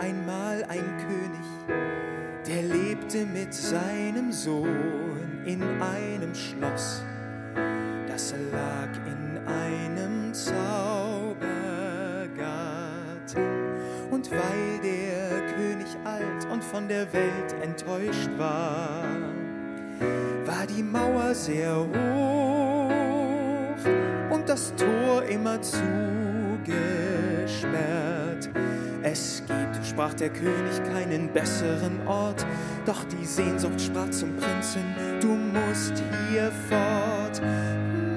einmal ein König, der lebte mit seinem Sohn in einem Schloss, das lag in einem Zaubergarten. Und weil der König alt und von der Welt enttäuscht war, war die Mauer sehr hoch und das Tor immer zugesperrt es gibt, sprach der König, keinen besseren Ort, doch die Sehnsucht sprach zum Prinzen, du musst hier fort.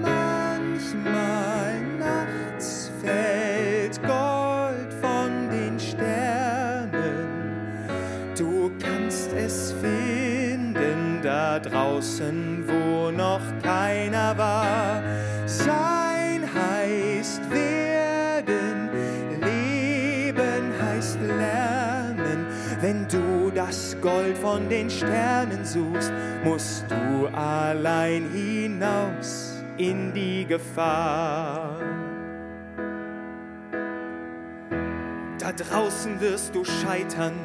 Manchmal nachts fällt Gold von den Sternen, du kannst es finden da draußen, wo noch keiner war. Wenn du das Gold von den Sternen suchst, musst du allein hinaus in die Gefahr. Da draußen wirst du scheitern,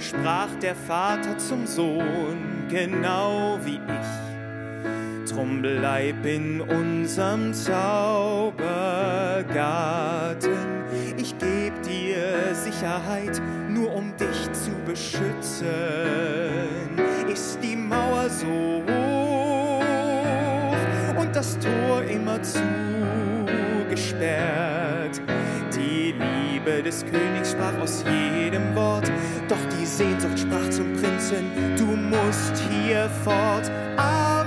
sprach der Vater zum Sohn, genau wie ich. Drum bleib in unserem Zaubergarten. Ich geb dir Sicherheit, beschützen. Ist die Mauer so hoch und das Tor immer zugesperrt. Die Liebe des Königs sprach aus jedem Wort, doch die Sehnsucht sprach zum Prinzen, du musst hier fort. Am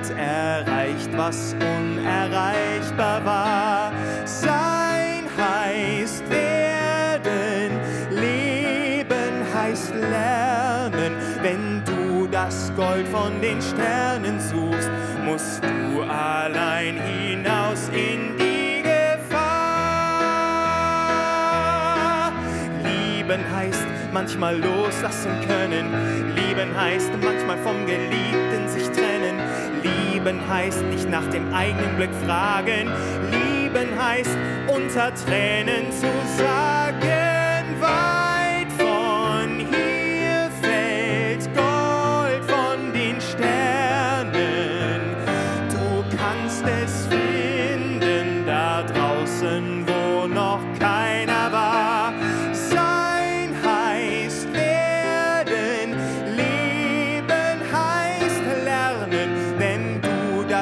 findet, erreicht, was unerreichbar war. Sein heißt werden, Leben heißt lernen. Wenn du das Gold von den Sternen suchst, musst du allein hinaus in die Gefahr. Lieben heißt manchmal loslassen können. Lieben heißt manchmal vom Geliebten sich trennen. Lieben heißt nicht nach dem eigenen Glück fragen. Lieben heißt unter Tränen zu sagen,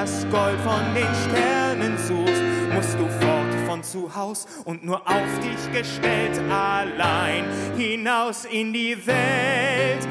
das Gold von den Sternen suchst, musst du fort von zu Haus und nur auf dich gestellt allein hinaus in die Welt.